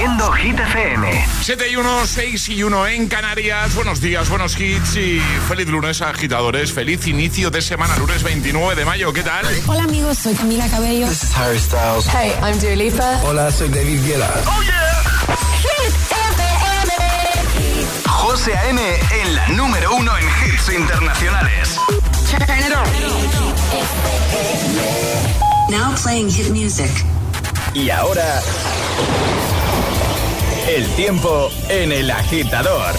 haciendo Hit FM. 7 y 1, 6 y 1 en Canarias. Buenos días, buenos hits y feliz lunes, agitadores. Feliz inicio de semana, lunes 29 de mayo. ¿Qué tal? Hola, amigos. Soy Camila Cabello. This is Harry Styles. Hey, I'm Dua Lipa. Hola, soy David Guetta. ¡Oh, yeah! Hit FM. José A.M. en la número uno en hits internacionales. Turn it on. Now playing hit music. Y ahora... El tiempo en el agitador.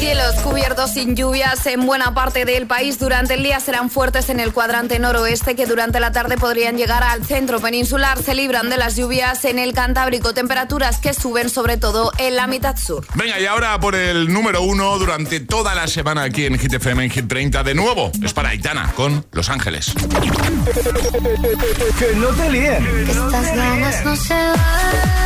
Cielos cubiertos sin lluvias en buena parte del país durante el día serán fuertes en el cuadrante noroeste que durante la tarde podrían llegar al centro peninsular. Se libran de las lluvias en el Cantábrico, temperaturas que suben sobre todo en la mitad sur. Venga, y ahora por el número uno durante toda la semana aquí en Hit FM en Hit 30. De nuevo, es para Aitana con Los Ángeles. Que no te líen. Estas ganas no se van.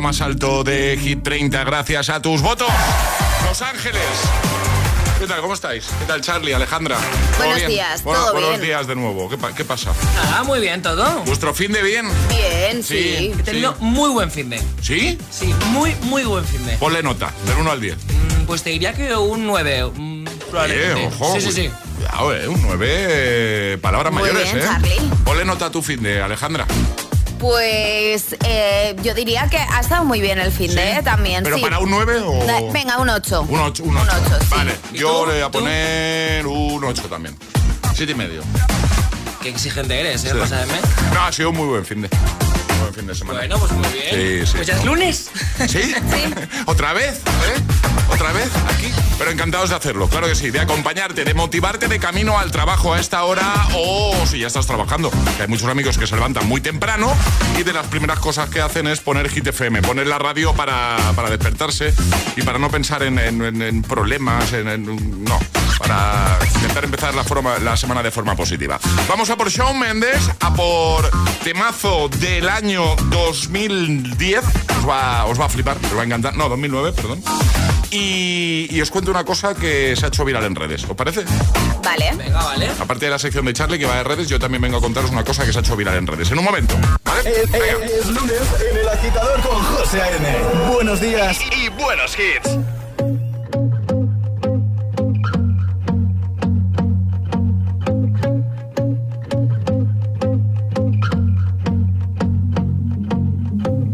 Lo más alto de Hit 30, gracias a tus votos. Los Ángeles. ¿Qué tal? ¿Cómo estáis? ¿Qué tal, Charlie, Alejandra? ¿Todo Buenos bien? días, Bueno, todo buenos bien. días de nuevo. ¿Qué, pa- qué pasa? Ah, muy bien todo. ¿Vuestro fin de bien? Bien, Sí. sí. He tenido muy buen fin de. ¿Sí? Sí, muy, muy buen fin de. Ponle nota, del 1 al 10. Mm, Pues te diría que un 9. mm, probablemente. Eh, ojo. Sí, sí, sí. Cuidado, eh, un 9, palabras Muy mayores, bien, ¿eh? Charlie. Ponle nota a tu fin de, Alejandra. Pues eh, yo diría que ha estado muy bien el fin de ¿Sí? también. ¿Pero sí. para un 9 o...? Da- Venga, un 8. Un 8, un Un 8. ocho, sí. Vale, ¿Y yo tú? le voy a ¿Tú? poner un 8 también. Siete y medio. Qué exigente eres, ¿eh? Sí. Pasa de mes. No, ha sido un muy buen fin de. Buen fin de semana. Bueno, pues muy bien. Sí, sí. Pues ya es lunes. ¿Sí? ¿Otra vez? ¿Eh? ¿Otra vez? ¿Aquí? Pero encantados de hacerlo, claro que sí, de acompañarte, de motivarte de camino al trabajo a esta hora o si ya estás trabajando. Que hay muchos amigos que se levantan muy temprano y de las primeras cosas que hacen es poner Hit FM, poner la radio para, para despertarse y para no pensar en, en- en- en problemas, en, en- no, para intentar empezar la, forma, la semana de forma positiva. Vamos a por Shawn Mendes, a por temazo del año 2010. Os va, os va a flipar, os va a encantar. No, 2009, perdón. y, y os cuento una cosa que se ha hecho viral en redes. ¿Os parece? Vale. Venga, vale. Aparte de la sección de Charlie que va de redes, yo también vengo a contaros una cosa que se ha hecho viral en redes. En un momento. ¿vale? Es lunes en el agitador con José A.M. Buenos días Y buenos hits.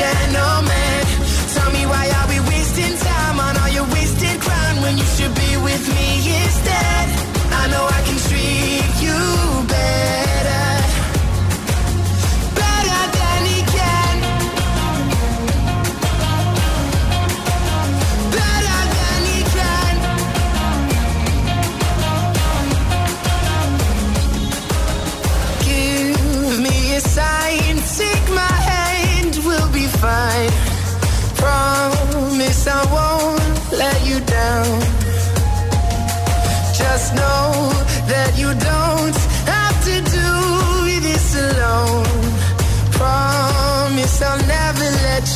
gentleman.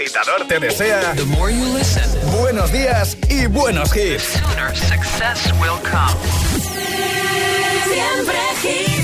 agitador te desea The more you listen, buenos días y buenos hits. sooner success will come. Siempre hits.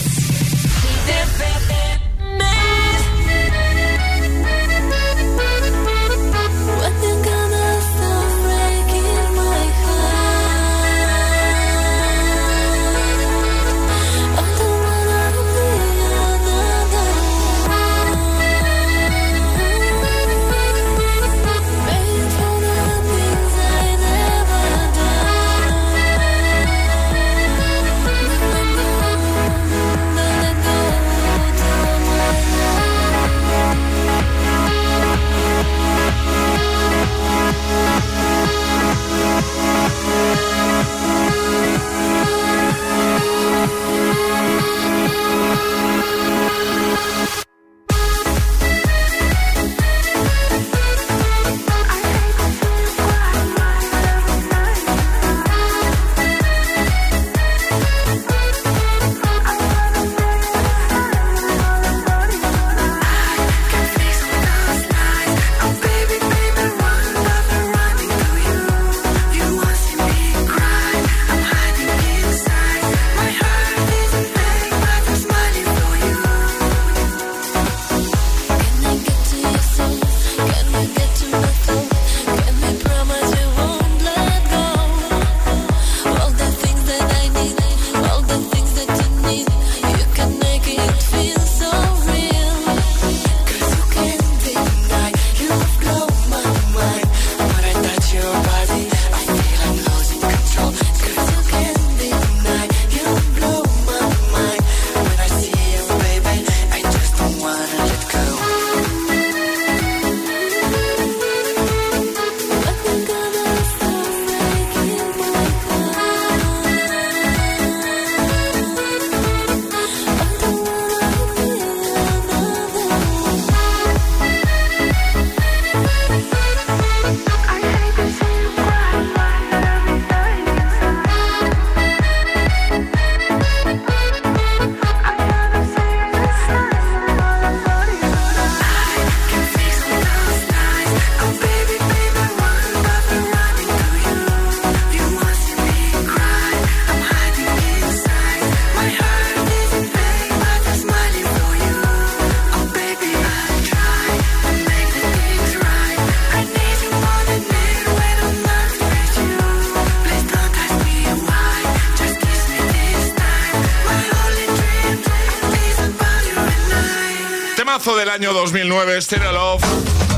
Año 2009, Stereo Love.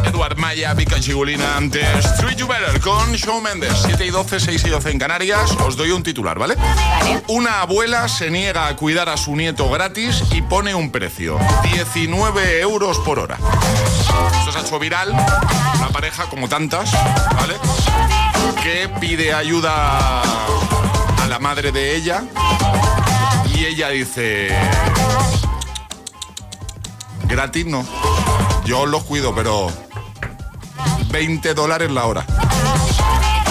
Edward Maya, Vika Chigulina antes. Treat You Better con Shawn Mendes. 7 y 12, 6 y 12 en Canarias. Os doy un titular, ¿vale? Vale. Una abuela se niega a cuidar a su nieto gratis y pone un precio: 19 euros por hora. Esto se ha hecho viral. Una pareja, como tantas, ¿vale? Que pide ayuda a la madre de ella. Y ella dice: Gratis no. Yo los cuido, pero 20 dólares la hora.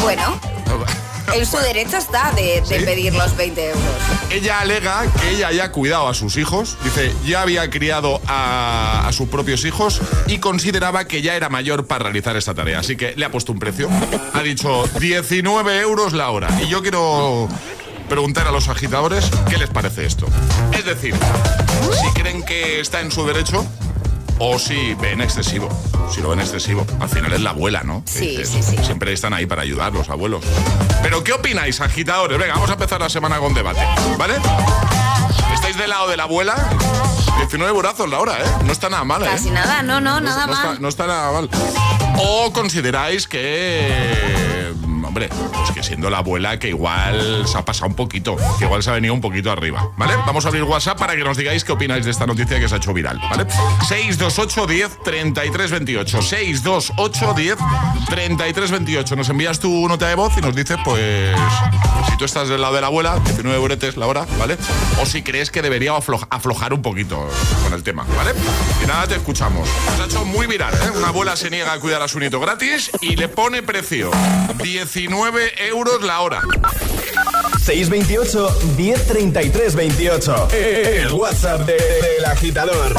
Bueno, en su derecho está de, de ¿Sí? pedir los 20 euros. Ella alega que ella ya ha cuidado a sus hijos, dice, ya había criado a, a sus propios hijos y consideraba que ya era mayor para realizar esta tarea. Así que le ha puesto un precio. Ha dicho 19 euros la hora. Y yo quiero preguntar a los agitadores qué les parece esto. Es decir, si creen que está en su derecho o si ven excesivo. Si lo ven excesivo. Al final es la abuela, ¿no? Sí, sí, sí. Siempre están ahí para ayudar los abuelos. Pero ¿qué opináis, agitadores? Venga, vamos a empezar la semana con debate, ¿vale? ¿Estáis del lado de la abuela? 19 burazos la hora, ¿eh? No está nada mal, ¿eh? Casi nada, no, no, nada no Está, mal. no está nada mal. ¿O consideráis que... Hombre, pues que siendo la abuela que igual se ha pasado un poquito, que igual se ha venido un poquito arriba, ¿vale? Vamos a abrir WhatsApp para que nos digáis qué opináis de esta noticia que se ha hecho viral, ¿vale? 628 10 33 28 628 10 33 28 Nos envías tu nota de voz y nos dices, pues, si tú estás del lado de la abuela, 19 euretes la hora, ¿vale? O si crees que debería aflo- aflojar un poquito con el tema, ¿vale? Y nada, te escuchamos. Se ha hecho muy viral, ¿eh? Una abuela se niega a cuidar a su nieto gratis y le pone precio 19 euros la hora. 628 1033 28. El WhatsApp de- del agitador.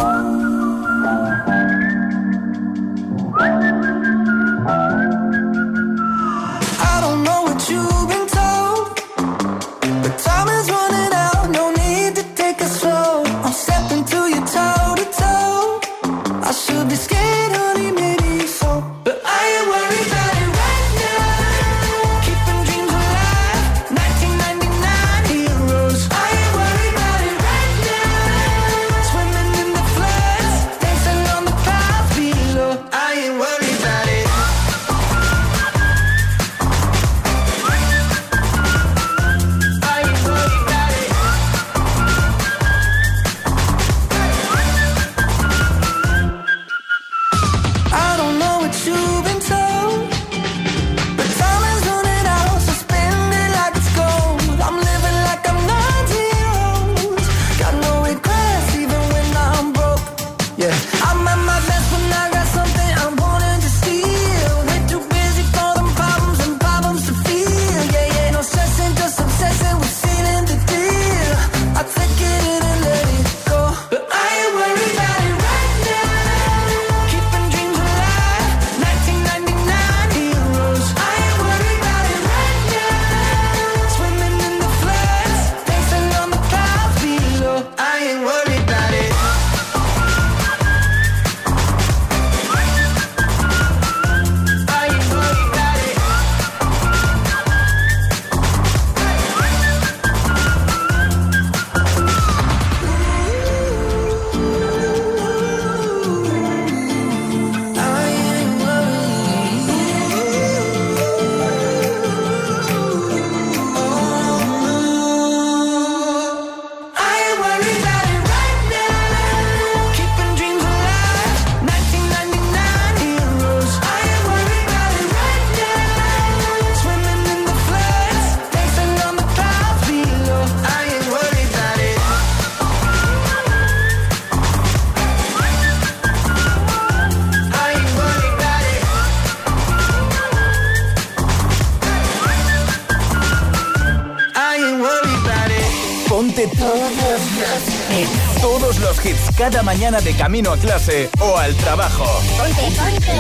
Cada mañana de camino a clase o al trabajo. Ponte, ponte.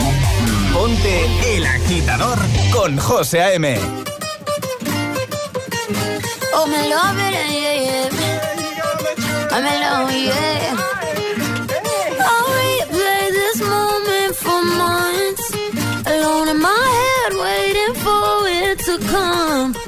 Ponte el agitador con José A.M. Oh, me love it, yeah, yeah. I'm in love, yeah. I'll replay this moment for months. Alone in my head, waiting for it to come.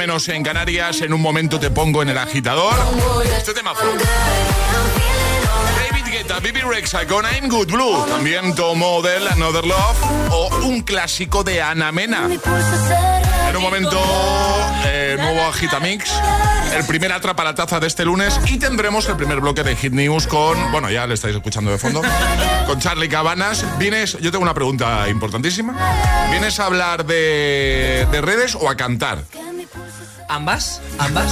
menos en Canarias. En un momento te pongo en el agitador. Este tema fue. David Guetta, Bibi Rexa con I'm Good Blue. También Tom Model, Another Love. O un clásico de Ana Mena. En un momento, eh, nuevo Agitamix. El primer atrapa la taza de este lunes. Y tendremos el primer bloque de Hit News con. Bueno, ya le estáis escuchando de fondo. Con Charlie Cabanas. Vienes. Yo tengo una pregunta importantísima. ¿Vienes a hablar de redes o a cantar? ¿Ambas? ¿Ambas?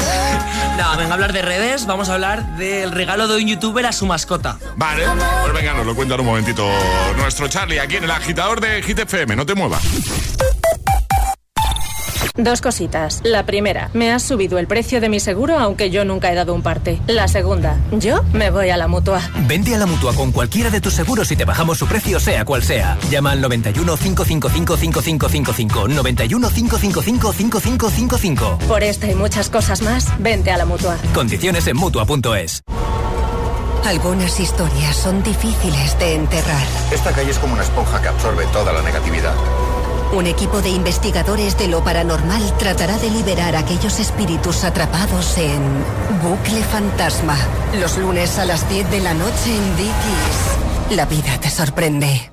No, venga a hablar de redes, vamos a hablar del regalo de un youtuber a su mascota. Vale, pues venga, nos lo cuenta en un momentito nuestro Charlie aquí en el agitador de Hit FM. No te muevas. Dos cositas. La primera, me has subido el precio de mi seguro aunque yo nunca he dado un parte. La segunda, yo me voy a la mutua. Vente a la mutua con cualquiera de tus seguros y te bajamos su precio, sea cual sea. Llama al 91 555 5555. 91 555 5555. Por esta y muchas cosas más, vente a la mutua. Condiciones en mutua.es. Algunas historias son difíciles de enterrar. Esta calle es como una esponja que absorbe toda la negatividad. Un equipo de investigadores de lo paranormal tratará de liberar a aquellos espíritus atrapados en Bucle Fantasma. Los lunes a las 10 de la noche en Dickies. La vida te sorprende.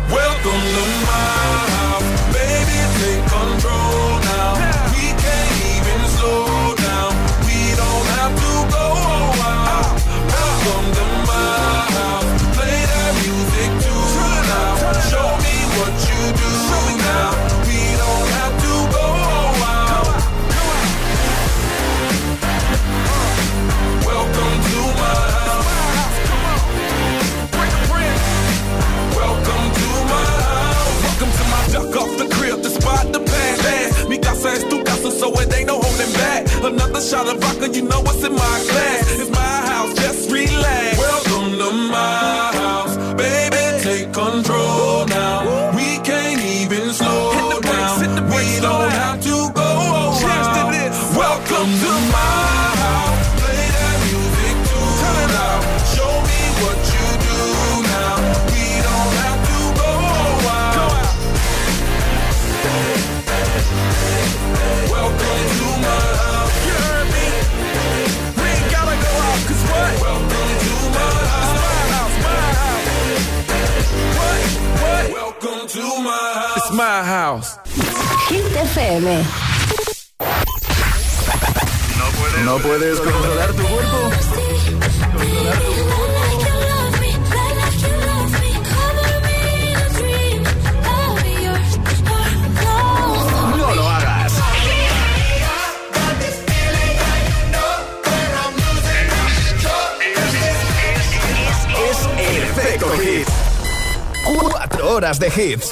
Welcome to my casa es tu so it ain't no holding back. Another shot of vodka, you know what's in my glass. It's my house, just relax. Welcome to my FM. No puedes, ¿No controlar tu cuerpo. Controlar tu cuerpo. Cuatro horas de hits.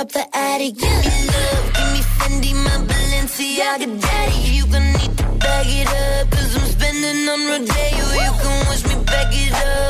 up the attic. You can love, give me Fendi, my Balenciaga daddy. You going need to bag it up, i I'm spending on Rodeo. You can wish me back it up.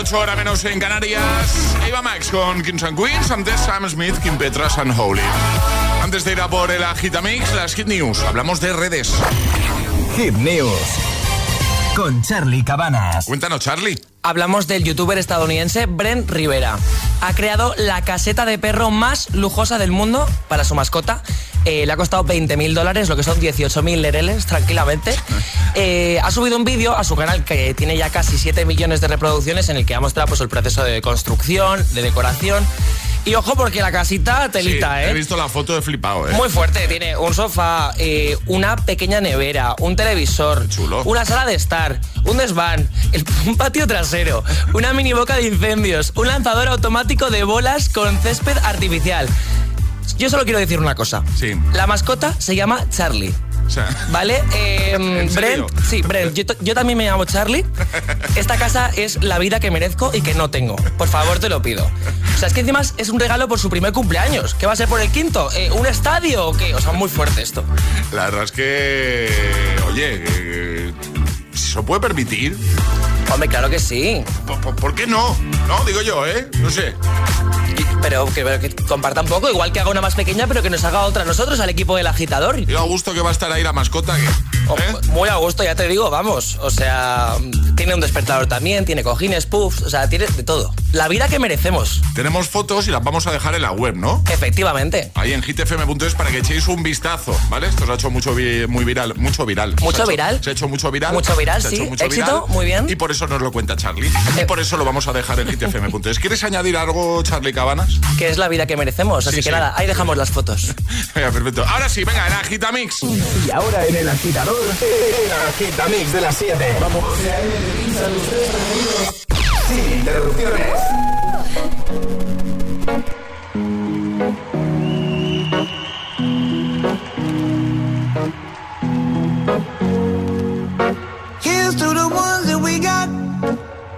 8 horas menos en Canarias. Eva Max con Kings and Queens, antes Sam Smith, Kim Petras and Holy. Antes de ir a por el Agitamix, las Hit News. Hablamos de redes. Hit News con Charlie Cabanas. Cuéntanos, Charlie. Hablamos del youtuber estadounidense Brent Rivera. Ha creado la caseta de perro más lujosa del mundo para su mascota eh, le ha costado 20 mil dólares, lo que son 18 mil lereles, tranquilamente. Eh, ha subido un vídeo a su canal que tiene ya casi 7 millones de reproducciones en el que ha mostrado pues, el proceso de construcción, de decoración. Y ojo porque la casita telita, Sí, ¿eh? He visto la foto de flipado, ¿eh? Muy fuerte, tiene un sofá, eh, una pequeña nevera, un televisor, una sala de estar, un desván, el- un patio trasero, una mini boca de incendios, un lanzador automático de bolas con césped artificial. Yo solo quiero decir una cosa. Sí. La mascota se llama Charlie. O sea, ¿Vale? Eh. Brent, sí, Brent, yo, yo también me llamo Charlie. Esta casa es la vida que merezco y que no tengo. Por favor, te lo pido. O sea, es que encima es un regalo por su primer cumpleaños. ¿Qué va a ser por el quinto? Eh, ¿Un estadio o qué? O sea, muy fuerte esto. la verdad es que. Oye, eh, ¿se lo puede permitir? Hombre, claro que sí. ¿Por, por- por qué no? No, digo yo, ¿eh? No sé. Pero que, pero que comparta un poco, igual que haga una más pequeña, pero que nos haga otra a nosotros, al equipo del agitador. Y a gusto que va a estar ahí la mascota. Que, Oh, Muy a gusto, ya te digo, vamos. O sea, tiene un despertador también, tiene cojines, puffs, o sea, tiene de todo. La vida que merecemos. Tenemos fotos y las vamos a dejar en la web, ¿no? Efectivamente. Ahí en hitfm.es para que echéis un vistazo, ¿vale? Esto se ha hecho mucho vi- muy viral, mucho viral. ¿Mucho Se ha hecho- viral? Se ha hecho mucho viral. Mucho viral, Se ha sí. hecho mucho Éxito, viral. muy bien. Y por eso nos lo cuenta Charlie. Y por eso lo vamos a dejar en hitfm.es. ¿Quieres añadir algo, Charlie Cabanas? Que es la vida que merecemos. Así Sí, que sí. nada, ahí dejamos las fotos. Venga, perfecto. Ahora sí, venga, el Agitamix. Y ahora en el agitador, el agitamix de las 7. Vamos. Sin interrupciones. Here's to the ones that we got.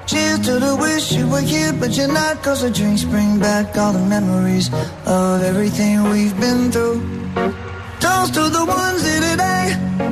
Cheers to the wish you were here, but you're not. Cause the drinks bring back all the memories of everything we've been through. Toast to the ones here today.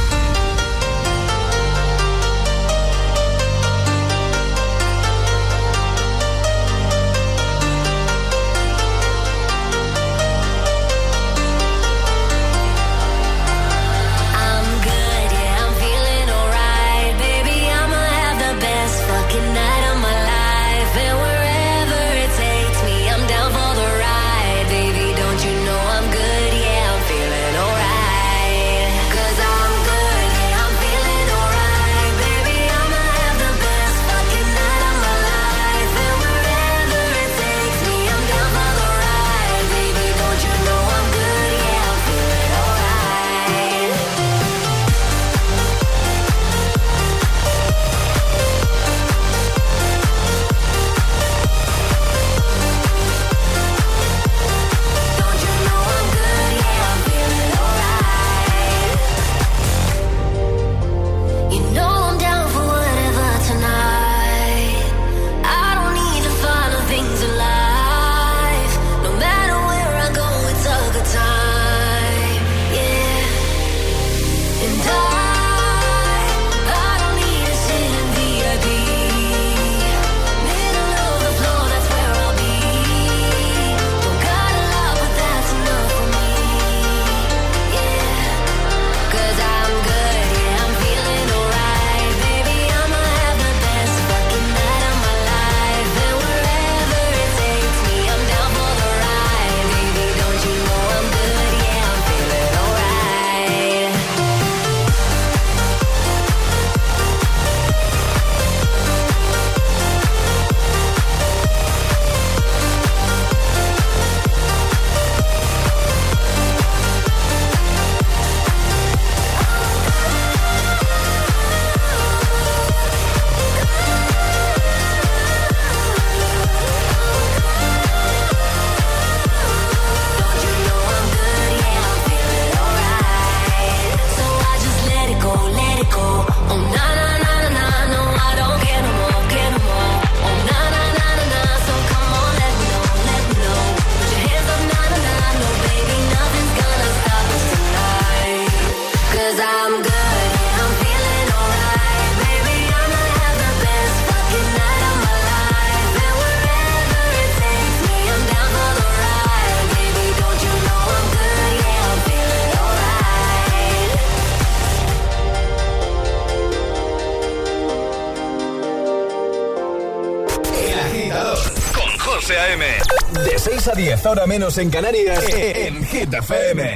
hora menos en Canarias, e, e, en Hit FM.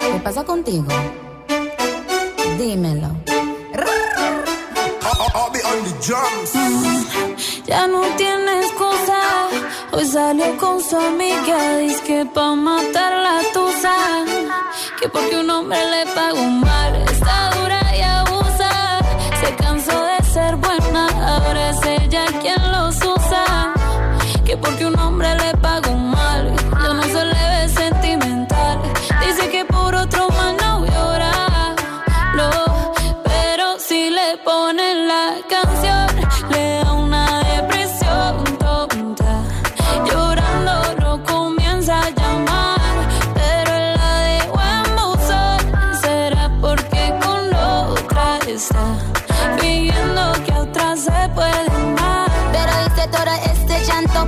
¿Qué pasa contigo? Dímelo. Ya no tienes cosa, hoy salió con su amiga, dice que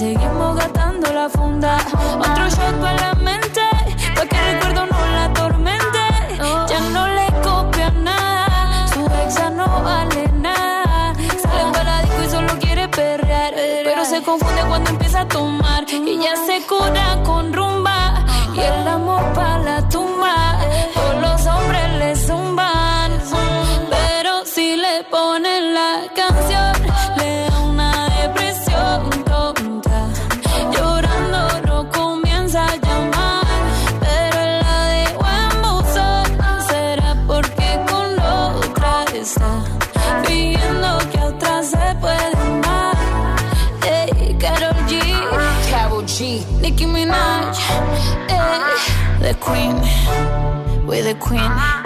seguimos gastando la funda. Otro shot para la mente, pa' que el recuerdo no la atormente. Ya no le copia nada, su exa no vale nada. Sale para disco y solo quiere perrear, pero se confunde cuando empieza a tomar. Y ya se cura con rumba está. Pidiendo que a otra se puede. Ey, Karol G, Carol G, Nicki Minaj, ey, the Queen, we're the Queen.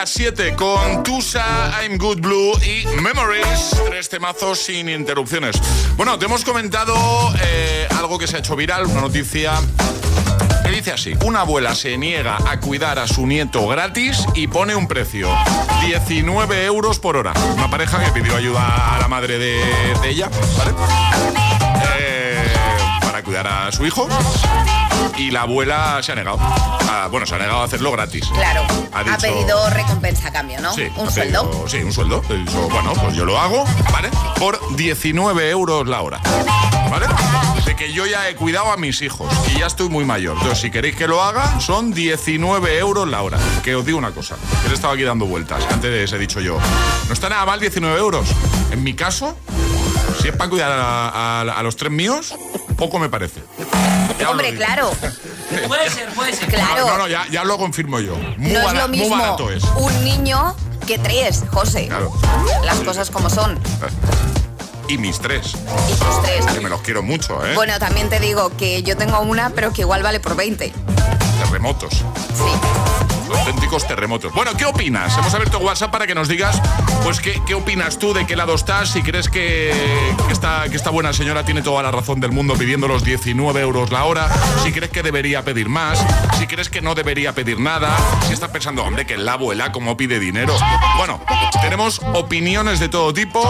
Las 7, con Tusa, I'm Good Blue y Memories. Tres temazos sin interrupciones. Bueno, te hemos comentado eh, algo que se ha hecho viral, una noticia que dice así. Una abuela se niega a cuidar a su nieto gratis y pone un precio. 19 euros por hora. Una pareja que pidió ayuda a la madre de, de ella, ¿vale? Para cuidar a su hijo. Y la abuela se ha negado. Bueno, se ha negado a hacerlo gratis. Claro, Ha pedido recompensa a cambio, ¿no? Sí, Un sueldo. pedido- sí, un sueldo. He dicho, bueno, pues yo lo hago, ¿vale? Por 19 euros la hora. ¿Vale? De que yo ya he cuidado a mis hijos y ya estoy muy mayor. Entonces, si queréis que lo haga, son 19 euros la hora. Que os digo una cosa, que le estaba aquí dando vueltas. Antes he dicho yo, no está nada mal 19 euros. En mi caso, si es para cuidar a, a- a los tres míos, poco me parece. Ya Hombre, claro. Puede ser, puede ser. Claro. No, no, ya, ya lo confirmo yo. Muy, no es bara- lo muy mismo barato es. un niño que tres, José. Claro. Las cosas como son. Y mis tres. Y tus tres. Que me los quiero mucho, ¿eh? Bueno, también te digo que yo tengo una, pero que igual vale por 20. Terremotos. Auténticos terremotos. Bueno, ¿qué opinas? Hemos abierto WhatsApp para que nos digas, pues, ¿qué, qué opinas tú? ¿De qué lado estás? Si crees que, que esta, que esta buena señora tiene toda la razón del mundo pidiendo los 19 euros la hora. Si crees que debería pedir más. Si crees que no debería pedir nada. Si estás pensando, hombre, que la abuela cómo pide dinero. Bueno, tenemos opiniones de todo tipo.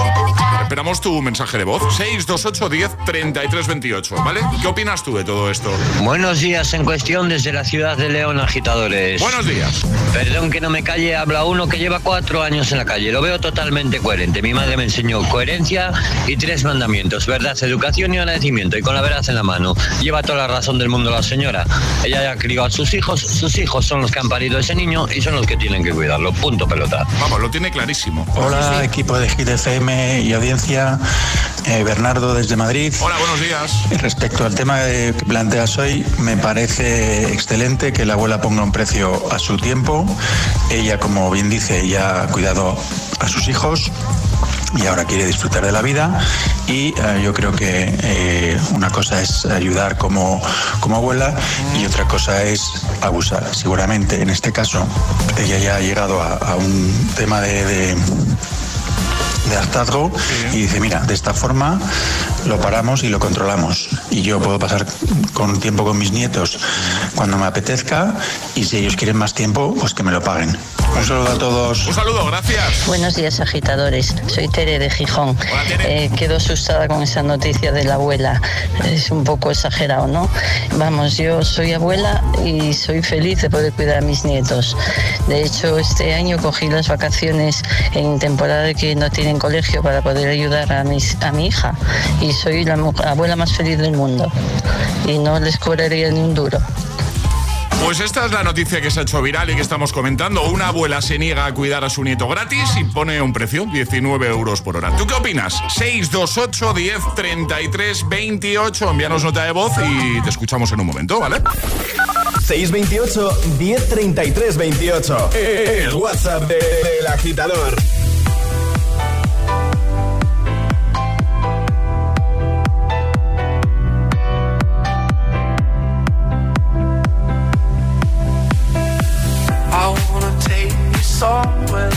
Esperamos tu mensaje de voz. 628 10 33 28, ¿vale? ¿Qué opinas tú de todo esto? Buenos días en cuestión desde la ciudad de León, agitadores. Buenos días. Perdón que no me calle, habla uno que lleva cuatro años en la calle. Lo veo totalmente coherente. Mi madre me enseñó coherencia y tres mandamientos: verdad, educación y agradecimiento. Y con la verdad en la mano. Lleva toda la razón del mundo la señora. Ella ya crió a sus hijos, sus hijos son los que han parido a ese niño y son los que tienen que cuidarlo. Punto pelota. Vamos, lo tiene clarísimo. Hola, equipo de Gil FM y audiencia. Eh, Bernardo desde Madrid. Hola, buenos días. Respecto al tema eh, que planteas hoy, me parece excelente que la abuela ponga un precio a su tiempo. Ella, como bien dice, ya ha cuidado a sus hijos y ahora quiere disfrutar de la vida y eh, yo creo que eh, una cosa es ayudar como, como abuela y otra cosa es abusar. Seguramente en este caso ella ya ha llegado a, un tema de de hartazgo y dice, mira, de esta forma lo paramos y lo controlamos. Y yo puedo pasar con tiempo con mis nietos cuando me apetezca y si ellos quieren más tiempo, pues que me lo paguen. Un saludo a todos. Un saludo, gracias. Buenos días, agitadores. Soy Tere de Gijón. Eh, quedo asustada con esa noticia de la abuela. Es un poco exagerado, ¿no? Vamos, yo soy abuela y soy feliz de poder cuidar a mis nietos. De hecho, este año cogí las vacaciones en temporada de que no tienen colegio para poder ayudar a, mis, a mi hija. Y soy la abuela más feliz del mundo. Y no les cobraría ni un duro. Pues esta es la noticia que se ha hecho viral y que estamos comentando. Una abuela se niega a cuidar a su nieto gratis y pone un precio, 19 euros por hora. ¿Tú qué opinas? 628 10 33 28. Envíanos nota de voz y te escuchamos en un momento, ¿vale? 628 10 33 28. El WhatsApp del de, agitador.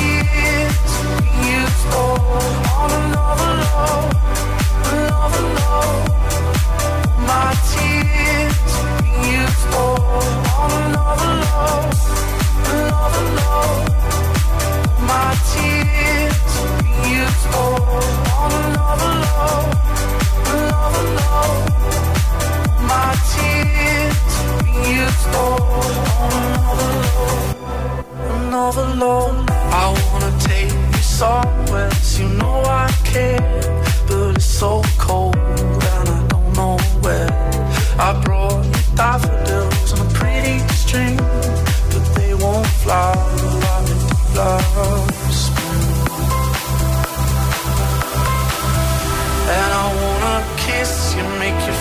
Years you stole on all alone.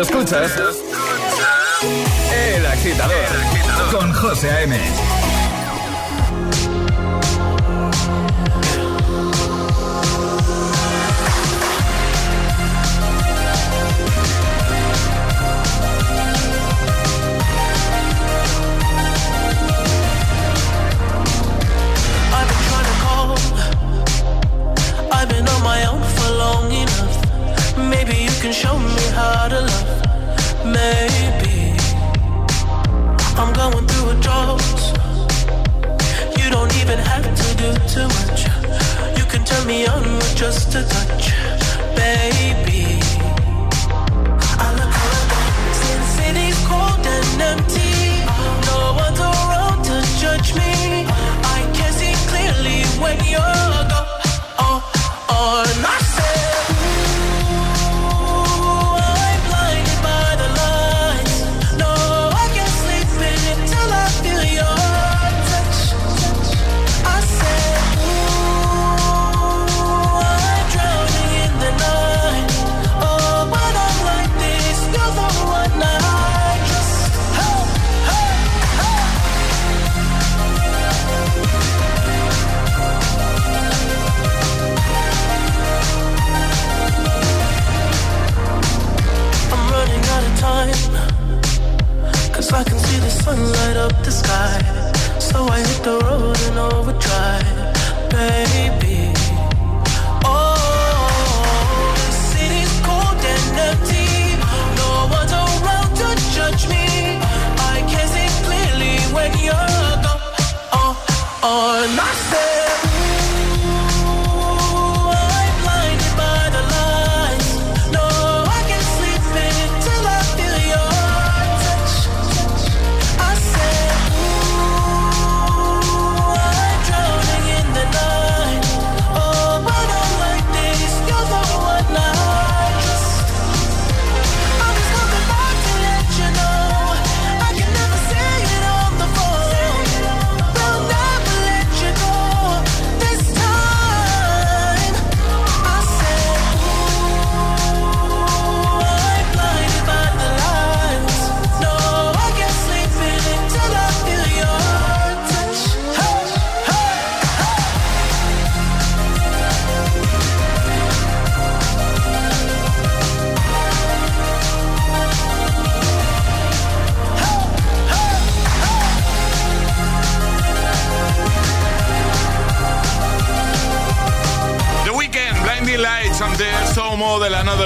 Escuchas El Agitador con José A.M.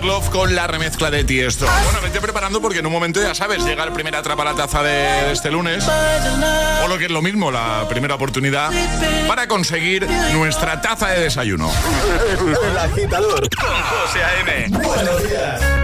Love con la remezcla de Tiesto. Bueno, vete preparando porque en un momento ya sabes, llega el primer atrapa la taza de, de este lunes. O lo que es lo mismo, la primera oportunidad para conseguir nuestra taza de desayuno. El agitador con José A.M. Buenos días.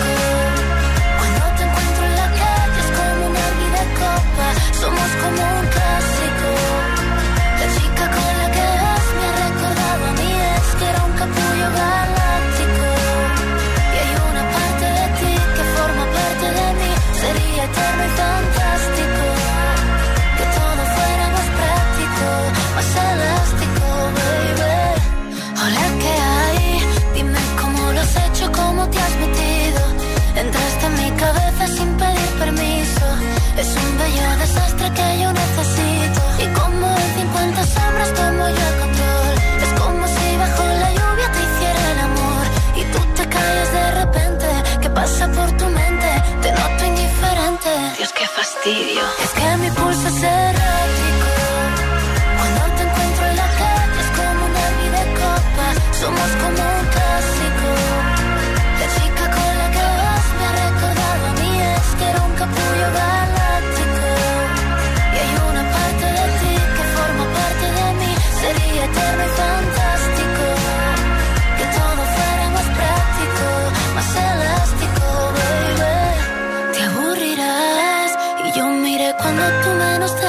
Que yo necesito. Y como en 50 sombras tomo yo el control. Es como si bajo la lluvia te hiciera el amor. Y tú te callas de repente. ¿Qué pasa por tu mente? Te noto indiferente. Dios, qué fastidio. Es que mi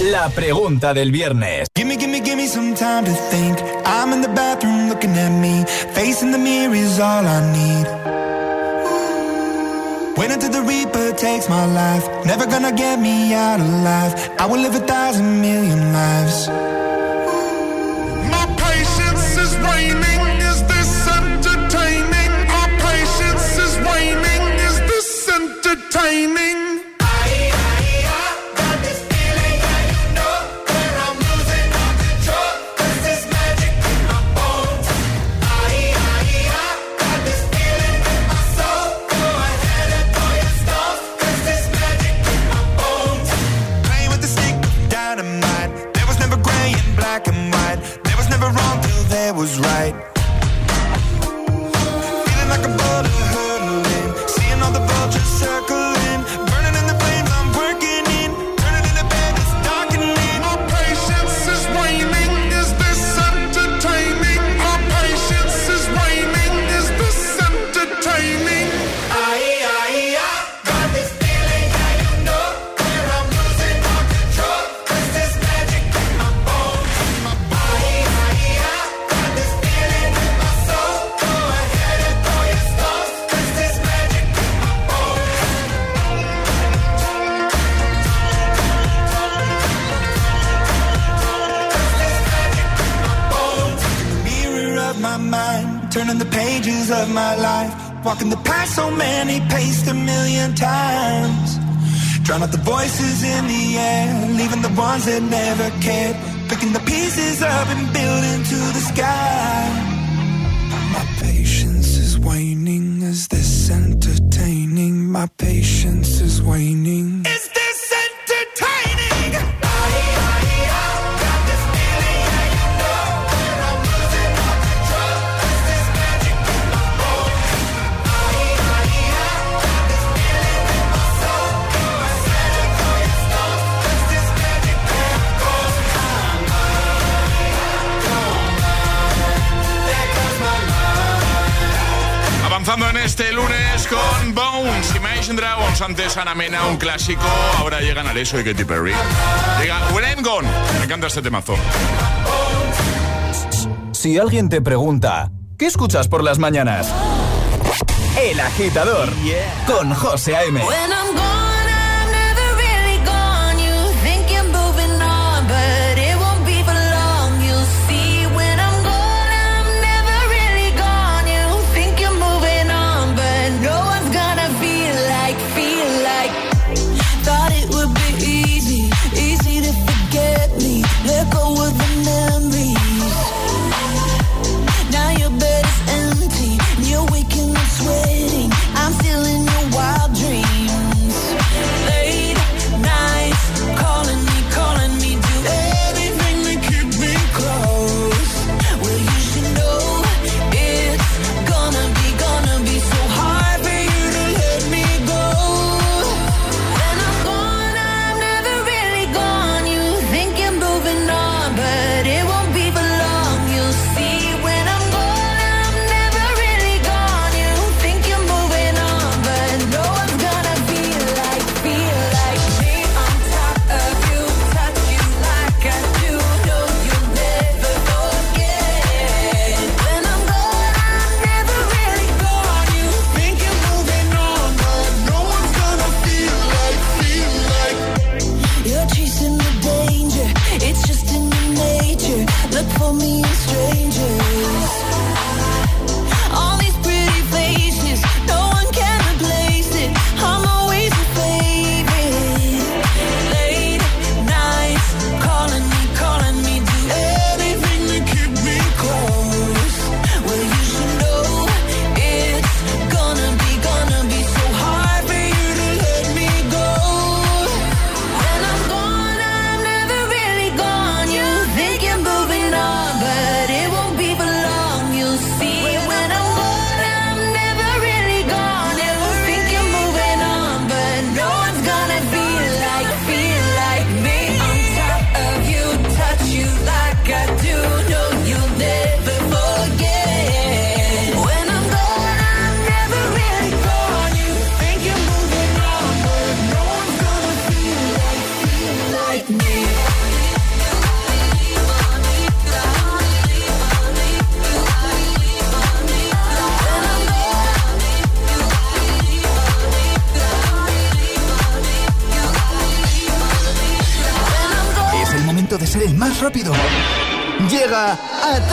la pregunta del viernes. Gimme, gimme, gimme some time to think. I'm in the bathroom looking at me. Facing the mirror is all I need. Wait until the Reaper takes my life. Never gonna get me out alive. I will live a thousand million lives. antes Ana Mena, un clásico. Ahora llegan Aleso y Katy Perry. Llega When I'm Gone. Me encanta este temazo. Si alguien te pregunta, ¿qué escuchas por las mañanas? El agitador. Con José A.M.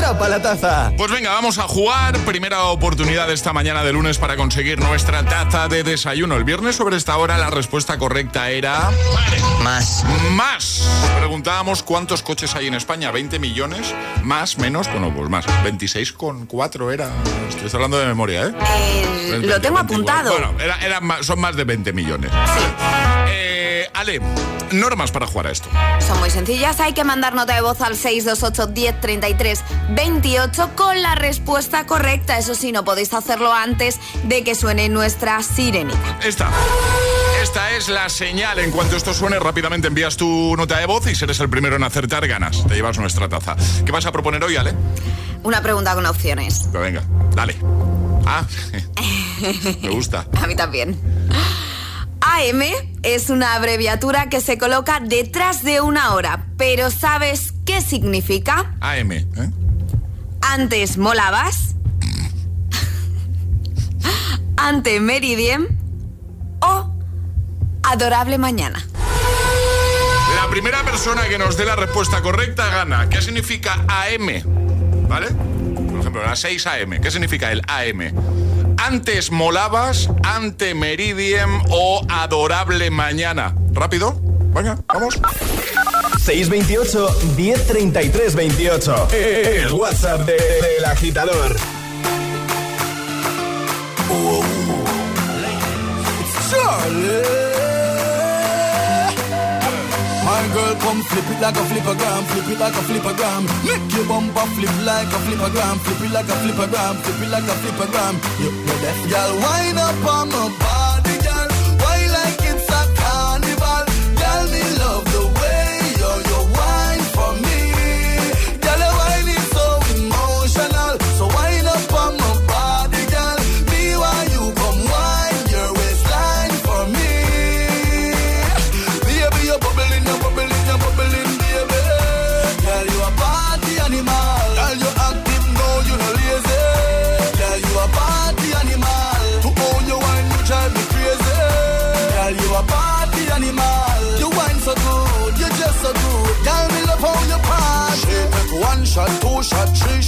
Atrapa la taza. Pues venga, vamos a jugar. Primera oportunidad esta mañana de lunes para conseguir nuestra taza de desayuno. El viernes sobre esta hora la respuesta correcta era... Más. Más. Preguntábamos cuántos coches hay en España. ¿20 millones? ¿Más? ¿Menos? Bueno, pues más. 26,4 era... Estoy hablando de memoria, ¿eh? eh lo tengo apuntado. Bueno, era, son más de 20 millones. Ale, normas para jugar a esto. Son muy sencillas, hay que mandar nota de voz al 628 1033 28 con la respuesta correcta. Eso sí, no podéis hacerlo antes de que suene nuestra sirenita. Esta. Esta es la señal. En cuanto esto suene, rápidamente envías tu nota de voz y si eres el primero en acertar, ganas. Te llevas nuestra taza. ¿Qué vas a proponer hoy, Ale? Una pregunta con opciones. Venga, dale. Ah, me gusta. A mí también. AM es una abreviatura que se coloca detrás de una hora, pero ¿sabes qué significa? AM, ¿eh? Antes molabas, ante meridiem o adorable mañana. La primera persona que nos dé la respuesta correcta gana. ¿Qué significa AM? ¿Vale? Por ejemplo, las 6 AM. ¿Qué significa el AM? Antes molabas, ante meridiem o adorable mañana. ¿Rápido? Venga, vamos. 628 1033 28. El WhatsApp de- del agitador. My girl, come flip it like a flippergram, flip it like a flippergram. Make your bumper flip like a flippergram, flip it like a flippergram, flip it like a flippergram. You know that, girl, wind up on my body,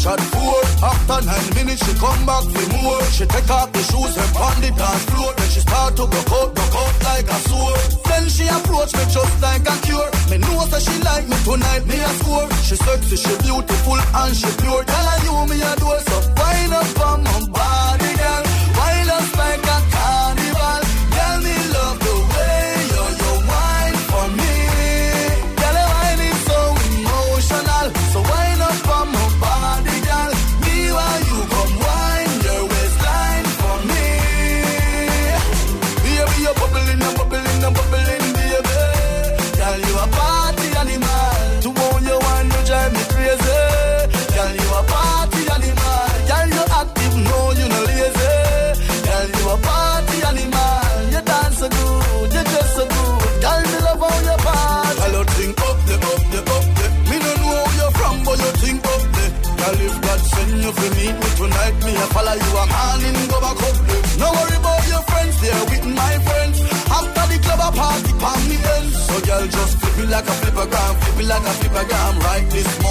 shot, four. After nine minutes, she come back for more. She take off the shoes and on the dance floor. Then she start to broke out, broke out like a sword. Then she approach me just like a cure. Me know that she like me tonight, me a score. She sexy, she beautiful and she pure. Girl, and you me a door, so wind up on my body, like a flippergram, flip it like a flippergram. Right this